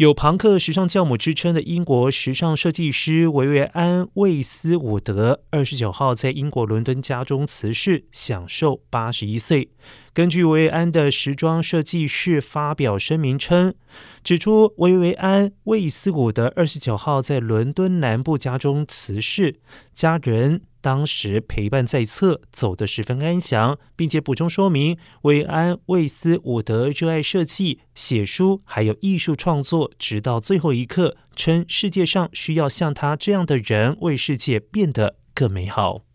有朋克时尚教母之称的英国时尚设计师维维安·魏斯伍德，二十九号在英国伦敦家中辞世，享受八十一岁。根据维维安的时装设计师发表声明称，指出维维安·魏斯伍德二十九号在伦敦南部家中辞世，家人。当时陪伴在侧，走得十分安详，并且补充说明，韦安·魏斯伍德热爱设计、写书，还有艺术创作，直到最后一刻，称世界上需要像他这样的人，为世界变得更美好。